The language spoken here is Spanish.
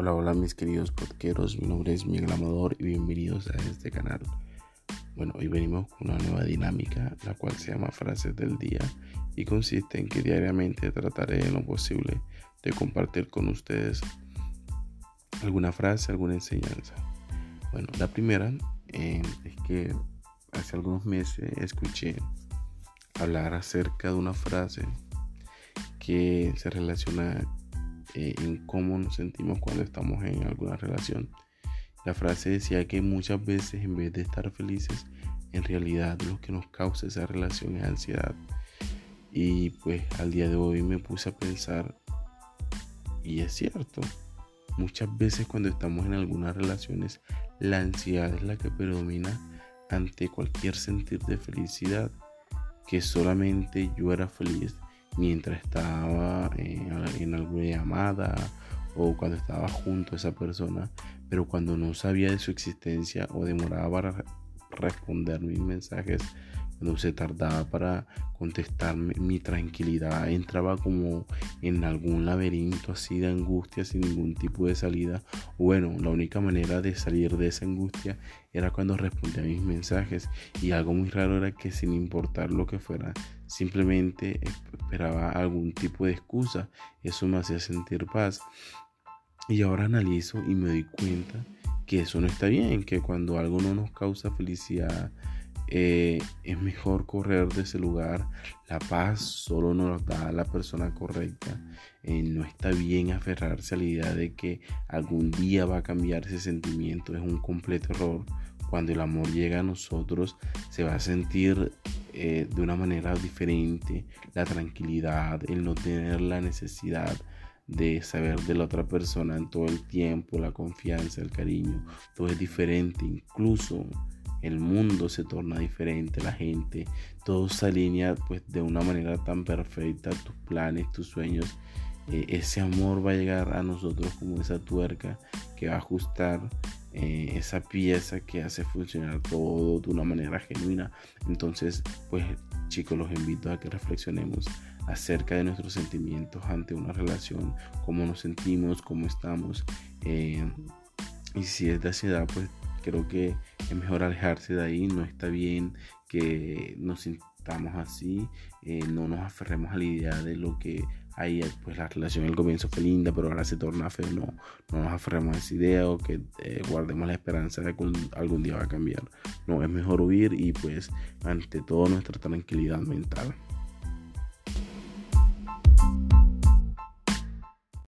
Hola, hola mis queridos podqueros, mi nombre es Miguel Amador y bienvenidos a este canal. Bueno, hoy venimos con una nueva dinámica, la cual se llama Frases del Día y consiste en que diariamente trataré en lo posible de compartir con ustedes alguna frase, alguna enseñanza. Bueno, la primera eh, es que hace algunos meses escuché hablar acerca de una frase que se relaciona eh, en cómo nos sentimos cuando estamos en alguna relación. La frase decía que muchas veces en vez de estar felices, en realidad lo que nos causa esa relación es ansiedad. Y pues al día de hoy me puse a pensar, y es cierto, muchas veces cuando estamos en algunas relaciones, la ansiedad es la que predomina ante cualquier sentir de felicidad, que solamente yo era feliz mientras estaba en, alguna llamada o cuando estaba junto a esa persona, pero cuando no sabía de su existencia o demoraba para responder mis mensajes, cuando se tardaba para contestarme, mi tranquilidad entraba como en algún laberinto así de angustia sin ningún tipo de salida. Bueno, la única manera de salir de esa angustia era cuando respondía a mis mensajes y algo muy raro era que sin importar lo que fuera, simplemente esperaba algún tipo de excusa. Eso me hacía sentir paz. Y ahora analizo y me doy cuenta que eso no está bien, que cuando algo no nos causa felicidad, eh, es mejor correr de ese lugar. La paz solo nos da la persona correcta. Eh, no está bien aferrarse a la idea de que algún día va a cambiar ese sentimiento. Es un completo error. Cuando el amor llega a nosotros, se va a sentir eh, de una manera diferente. La tranquilidad, el no tener la necesidad de saber de la otra persona en todo el tiempo, la confianza, el cariño, todo es diferente. Incluso el mundo se torna diferente, la gente, todo se alinea pues de una manera tan perfecta, tus planes, tus sueños, eh, ese amor va a llegar a nosotros como esa tuerca que va a ajustar eh, esa pieza que hace funcionar todo de una manera genuina. Entonces, pues chicos, los invito a que reflexionemos acerca de nuestros sentimientos ante una relación, cómo nos sentimos, cómo estamos. Eh, y si es de ansiedad, pues creo que es mejor alejarse de ahí, no está bien que nos sintamos así, eh, no nos aferremos a la idea de lo que hay, pues la relación al comienzo fue linda, pero ahora se torna feo, no, no nos aferremos a esa idea o que eh, guardemos la esperanza de que algún día va a cambiar, no, es mejor huir y pues ante todo nuestra tranquilidad mental.